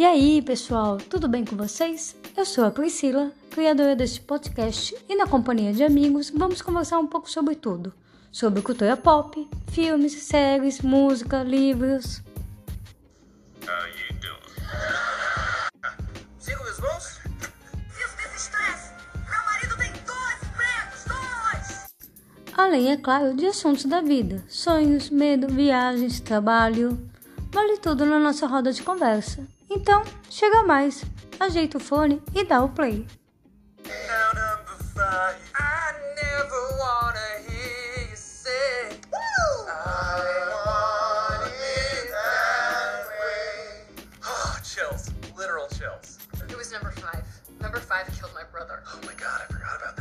E aí, pessoal, tudo bem com vocês? Eu sou a Priscila, criadora deste podcast, e na companhia de amigos vamos conversar um pouco sobre tudo: sobre cultura pop, filmes, séries, música, livros. Cinco meus bons? Desse estresse! Meu marido tem dois empregos! Dois! Além, é claro, de assuntos da vida: sonhos, medo, viagens, trabalho vale tudo na nossa roda de conversa. Então, chega mais, ajeita o fone e dá o play. Oh, chills, literal chills. Number five killed my brother. Oh my god, I forgot about that.